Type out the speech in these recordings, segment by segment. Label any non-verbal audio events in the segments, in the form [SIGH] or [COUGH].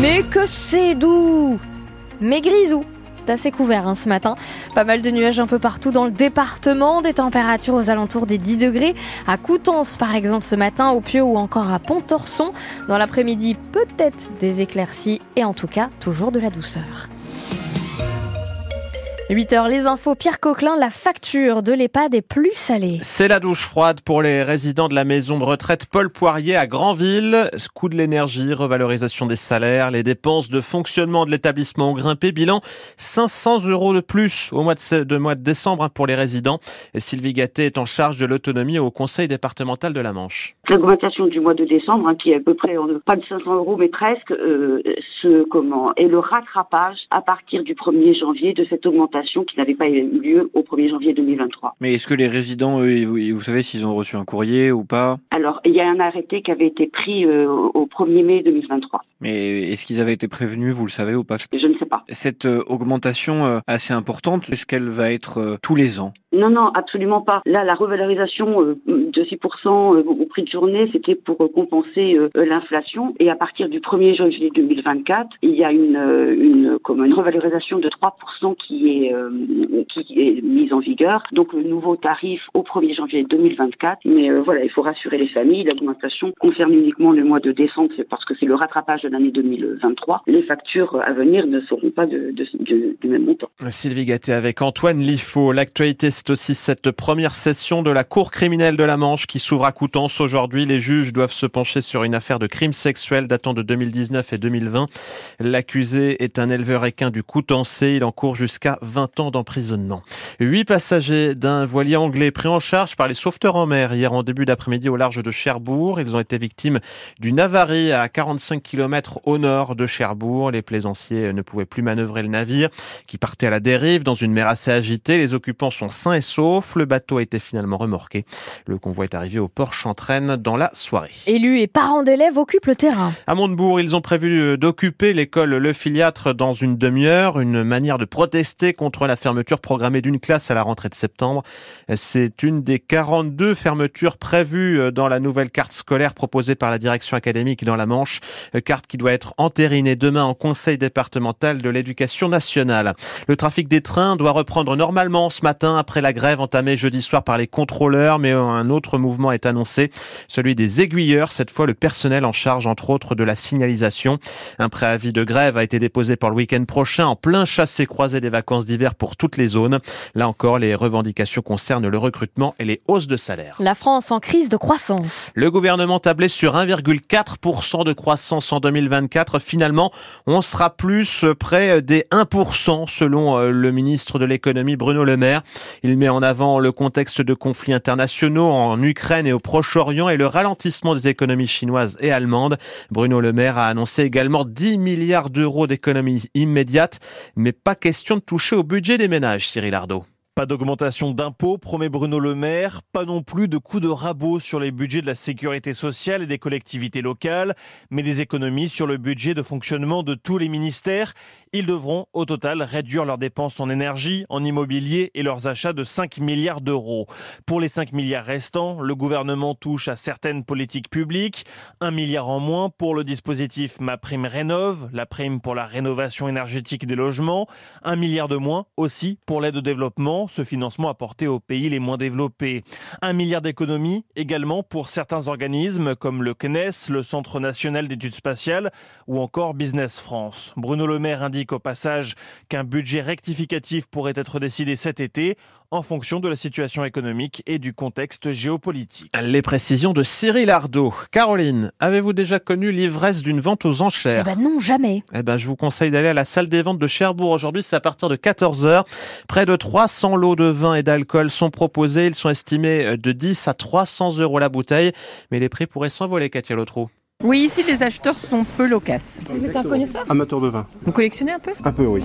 Mais que c'est doux Mais grisou c'est assez couvert hein, ce matin. Pas mal de nuages un peu partout dans le département, des températures aux alentours des 10 degrés. À Coutances par exemple ce matin, au Pieux ou encore à Pontorson. Dans l'après-midi, peut-être des éclaircies et en tout cas toujours de la douceur. 8h, les infos. Pierre Coquelin, la facture de l'EHPAD est plus salée. C'est la douche froide pour les résidents de la maison de retraite Paul Poirier à Granville. Coût de l'énergie, revalorisation des salaires, les dépenses de fonctionnement de l'établissement ont grimpé. Bilan 500 euros de plus au mois de, mois de décembre hein, pour les résidents. Et Sylvie Gatté est en charge de l'autonomie au conseil départemental de la Manche. L'augmentation du mois de décembre, hein, qui est à peu près pas de 500 euros, mais presque, euh, ce comment est le rattrapage à partir du 1er janvier de cette augmentation qui n'avait pas eu lieu au 1er janvier 2023. Mais est-ce que les résidents, vous, savez s'ils ont reçu un courrier ou pas? Alors, il y a un arrêté qui avait été pris euh, au 1er mai 2023. Mais est-ce qu'ils avaient été prévenus, vous le savez ou pas? Je ne sais pas. Cette euh, augmentation euh, assez importante, est-ce qu'elle va être tous les ans? Non, non, absolument pas. Là, la revalorisation euh, de 6% euh, au prix de journée, c'était pour euh, compenser l'inflation. Et à partir du 1er janvier 2024, il y a une, comme une revalorisation de 3% qui est, qui est mise en vigueur. Donc, le nouveau tarif au 1er janvier 2024. Mais voilà, il faut rassurer les familles. L'augmentation concerne uniquement le mois de décembre, parce que c'est le rattrapage de l'année 2023. Les factures à venir ne seront pas du même montant. Sylvie Gatté avec Antoine Lifo. L'actualité c'est aussi cette première session de la Cour criminelle de la Manche qui s'ouvre à Coutances aujourd'hui. Les juges doivent se pencher sur une affaire de crime sexuel datant de 2019 et 2020. L'accusé est un éleveur équin du Coutancé. Il encourt jusqu'à 20 ans d'emprisonnement. Huit passagers d'un voilier anglais pris en charge par les sauveteurs en mer hier en début d'après-midi au large de Cherbourg. Ils ont été victimes d'une avarie à 45 km au nord de Cherbourg. Les plaisanciers ne pouvaient plus manœuvrer le navire qui partait à la dérive dans une mer assez agitée. Les occupants sont et sauf. Le bateau a été finalement remorqué. Le convoi est arrivé au port Chantraine dans la soirée. Élus et parents d'élèves occupent le terrain. À Montebourg, ils ont prévu euh, d'occuper l'école Le Filiatre dans une demi-heure, une manière de protester contre la fermeture programmée d'une classe à la rentrée de septembre. C'est une des 42 fermetures prévues euh, dans la nouvelle carte scolaire proposée par la direction académique dans la Manche, euh, carte qui doit être entérinée demain en conseil départemental de l'éducation nationale. Le trafic des trains doit reprendre normalement ce matin après la grève entamée jeudi soir par les contrôleurs, mais un autre mouvement est annoncé, celui des aiguilleurs, cette fois le personnel en charge entre autres de la signalisation. Un préavis de grève a été déposé pour le week-end prochain en plein chassé-croisé des vacances d'hiver pour toutes les zones. Là encore, les revendications concernent le recrutement et les hausses de salaire. La France en crise de croissance. Le gouvernement tablait sur 1,4% de croissance en 2024. Finalement, on sera plus près des 1% selon euh, le ministre de l'économie Bruno Le Maire. Il met en avant le contexte de conflits internationaux en Ukraine et au Proche-Orient et le ralentissement des économies chinoises et allemandes. Bruno Le Maire a annoncé également 10 milliards d'euros d'économies immédiates, mais pas question de toucher au budget des ménages, Cyril Ardo. Pas d'augmentation d'impôts, promet Bruno Le Maire, pas non plus de coups de rabot sur les budgets de la sécurité sociale et des collectivités locales, mais des économies sur le budget de fonctionnement de tous les ministères. Ils devront au total réduire leurs dépenses en énergie, en immobilier et leurs achats de 5 milliards d'euros. Pour les 5 milliards restants, le gouvernement touche à certaines politiques publiques, 1 milliard en moins pour le dispositif Ma Prime Rénove, la prime pour la rénovation énergétique des logements, 1 milliard de moins aussi pour l'aide au développement ce financement apporté aux pays les moins développés. Un milliard d'économies également pour certains organismes comme le CNES, le Centre national d'études spatiales ou encore Business France. Bruno Le Maire indique au passage qu'un budget rectificatif pourrait être décidé cet été en fonction de la situation économique et du contexte géopolitique. Les précisions de Cyril Ardo. Caroline, avez-vous déjà connu l'ivresse d'une vente aux enchères? Eh ben non, jamais. Eh ben, je vous conseille d'aller à la salle des ventes de Cherbourg aujourd'hui, c'est à partir de 14h. Près de 300 lots de vin et d'alcool sont proposés. Ils sont estimés de 10 à 300 euros la bouteille. Mais les prix pourraient s'envoler, Katia Lotro. Oui, ici les acheteurs sont peu loquaces. Vous êtes un connaisseur? Amateur de vin. Vous collectionnez un peu? Un peu, oui.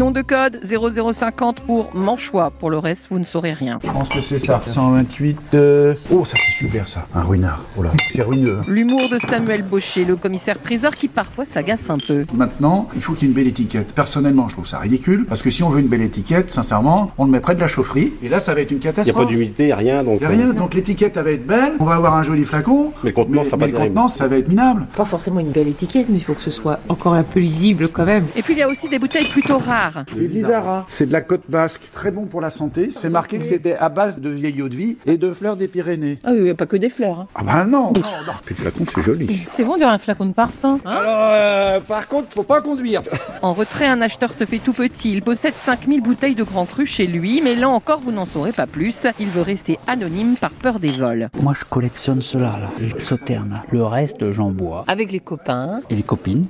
Nom de code 0050 pour Manchois. Pour le reste, vous ne saurez rien. Je pense que c'est ça. 128. euh, Oh, ça c'est super ça. Un ruinard. Oh là, c'est ruineux. hein. L'humour de Samuel Baucher, le commissaire priseur qui parfois s'agace un peu. Maintenant, il faut qu'il y ait une belle étiquette. Personnellement, je trouve ça ridicule parce que si on veut une belle étiquette, sincèrement, on le met près de la chaufferie et là, ça va être une Il n'y a catastrophe. pas d'humidité, rien, donc. Il a rien, donc l'étiquette elle va être belle, on va avoir un joli flacon, Mais le contenant, mais, ça va mais pas le terrible. contenant, ça va être minable. Pas forcément une belle étiquette, mais il faut que ce soit encore un peu lisible quand même. Et puis il y a aussi des bouteilles plutôt rares. C'est bizarre, hein C'est de la côte basque, très bon pour la santé. C'est marqué que c'était à base de vieille eau de vie et de fleurs des Pyrénées. Ah oui, il n'y a pas que des fleurs. hein. Ah bah non, non, non. Puis le flacon, c'est joli. C'est bon, on dirait un flacon de parfum. Alors, euh, par contre, faut pas conduire. [LAUGHS] En retrait, un acheteur se fait tout petit. Il possède 5000 bouteilles de Grand Cru chez lui, mais là encore, vous n'en saurez pas plus. Il veut rester anonyme par peur des vols. Moi, je collectionne cela, là, l'exotherme. Le reste, j'en bois. Avec les copains. Et les copines.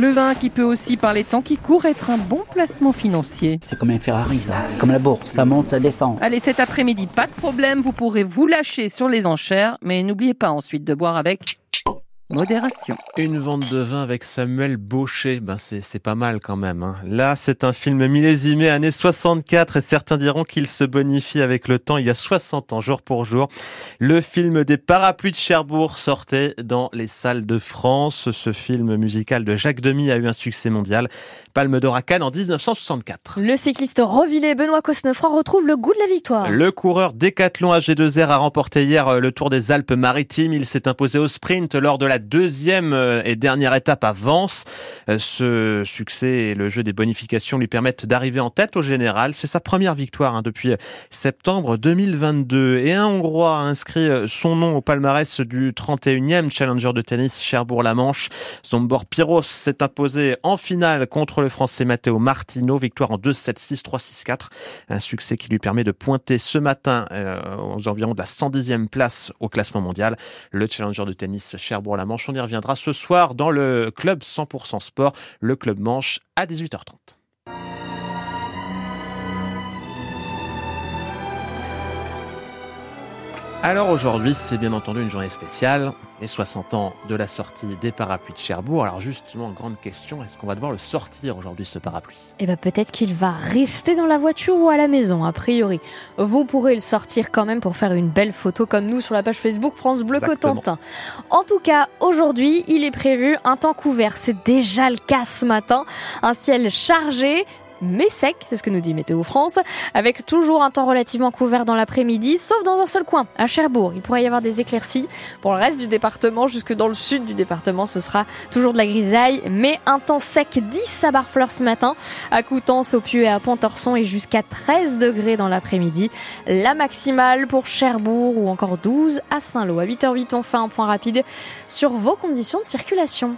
Le vin qui peut aussi, par les temps qui courent, être un bon placement financier. C'est comme un Ferrari, ça. C'est comme la bourse. Ça monte, ça descend. Allez, cet après-midi, pas de problème, vous pourrez vous lâcher sur les enchères, mais n'oubliez pas ensuite de boire avec modération. Une vente de vin avec Samuel Baucher, ben c'est c'est pas mal quand même. hein. Là, c'est un film millésimé années 64 et certains diront qu'il se bonifie avec le temps. Il y a 60 ans, jour pour jour, le film des Parapluies de Cherbourg sortait dans les salles de France. Ce film musical de Jacques Demy a eu un succès mondial. Palme d'Or à Cannes en 1964. Le cycliste Revillé Benoît Cosnefroy retrouve le goût de la victoire. Le coureur Décathlon AG2R a remporté hier euh, le Tour des Alpes-Maritimes. Il s'est imposé au sprint lors de la deuxième euh, et dernière étape à Vence. Euh, Ce succès et le jeu des bonifications lui permettent d'arriver en tête au général. C'est sa première victoire hein, depuis septembre 2022. Et un Hongrois a inscrit euh, son nom au palmarès du 31e Challenger de tennis Cherbourg-la-Manche. Zombor Piros s'est imposé en finale contre le Français Matteo Martino. Victoire en 2-7-6, 3-6-4. Un succès qui lui permet de pointer ce matin euh, aux environs de la 110e place au classement mondial. Le Challenger de tennis Cherbourg-la-Manche. On y reviendra ce soir dans le club 100% sport, le club Manche, à 18h30. Alors aujourd'hui, c'est bien entendu une journée spéciale, les 60 ans de la sortie des parapluies de Cherbourg. Alors justement, grande question, est-ce qu'on va devoir le sortir aujourd'hui, ce parapluie? Eh ben peut-être qu'il va rester dans la voiture ou à la maison, a priori. Vous pourrez le sortir quand même pour faire une belle photo comme nous sur la page Facebook France Bleu Exactement. Cotentin. En tout cas, aujourd'hui, il est prévu un temps couvert. C'est déjà le cas ce matin. Un ciel chargé. Mais sec, c'est ce que nous dit Météo France, avec toujours un temps relativement couvert dans l'après-midi, sauf dans un seul coin, à Cherbourg. Il pourrait y avoir des éclaircies. Pour le reste du département, jusque dans le sud du département, ce sera toujours de la grisaille, mais un temps sec 10 à Barfleur ce matin, à Coutances, au Pieux et à Pontorson et jusqu'à 13 degrés dans l'après-midi. La maximale pour Cherbourg ou encore 12 à Saint-Lô. À 8h08, on fait un point rapide sur vos conditions de circulation.